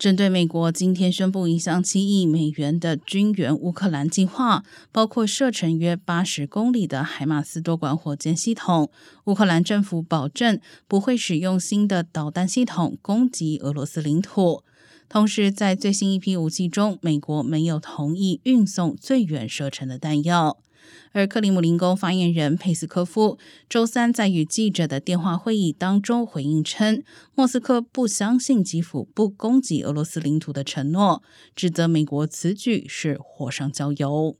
针对美国今天宣布一项七亿美元的军援乌克兰计划，包括射程约八十公里的海马斯多管火箭系统，乌克兰政府保证不会使用新的导弹系统攻击俄罗斯领土。同时，在最新一批武器中，美国没有同意运送最远射程的弹药。而克里姆林宫发言人佩斯科夫周三在与记者的电话会议当中回应称，莫斯科不相信基辅不攻击俄罗斯领土的承诺，指责美国此举是火上浇油。